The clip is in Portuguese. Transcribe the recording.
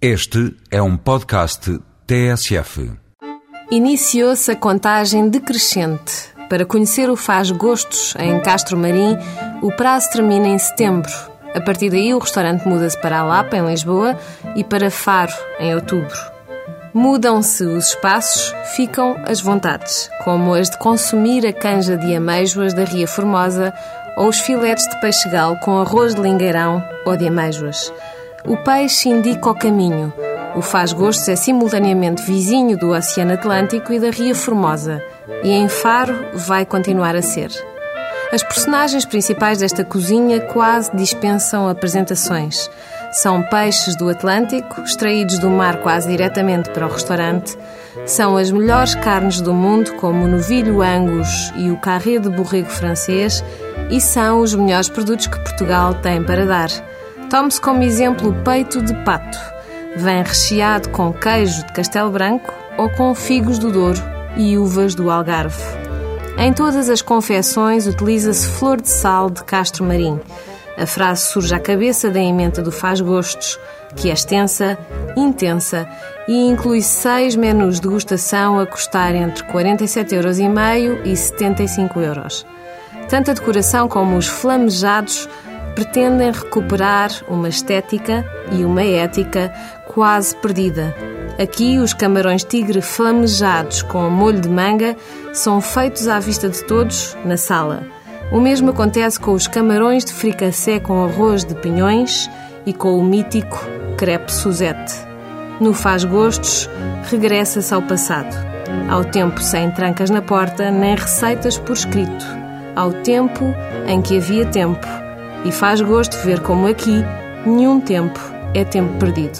Este é um podcast TSF. Iniciou-se a contagem decrescente. Para conhecer o Faz Gostos em Castro Marim, o prazo termina em setembro. A partir daí, o restaurante muda-se para a Lapa, em Lisboa, e para Faro, em outubro. Mudam-se os espaços, ficam as vontades, como as de consumir a canja de ameijoas da Ria Formosa ou os filetes de peixe-gal com arroz de lingueirão ou de ameijoas. O peixe indica o caminho. O Faz Gostos é simultaneamente vizinho do Oceano Atlântico e da Ria Formosa, e em Faro vai continuar a ser. As personagens principais desta cozinha quase dispensam apresentações. São peixes do Atlântico, extraídos do mar quase diretamente para o restaurante. São as melhores carnes do mundo, como o novilho angus e o carré de borrego francês, e são os melhores produtos que Portugal tem para dar. Tome-se como exemplo o peito de pato. Vem recheado com queijo de Castelo Branco ou com figos do Douro e uvas do Algarve. Em todas as confecções utiliza-se flor de sal de Castro Marim. A frase surge à cabeça da emenda do Faz Gostos, que é extensa, intensa e inclui seis menus de degustação a custar entre 47,5 euros e 75 euros. Tanto a decoração como os flamejados pretendem recuperar uma estética e uma ética quase perdida. Aqui, os camarões tigre flamejados com molho de manga são feitos à vista de todos na sala. O mesmo acontece com os camarões de fricassé com arroz de pinhões e com o mítico crepe Suzette. No Faz Gostos, regressa-se ao passado. Ao tempo sem trancas na porta, nem receitas por escrito. Ao tempo em que havia tempo. E faz gosto ver como aqui nenhum tempo é tempo perdido.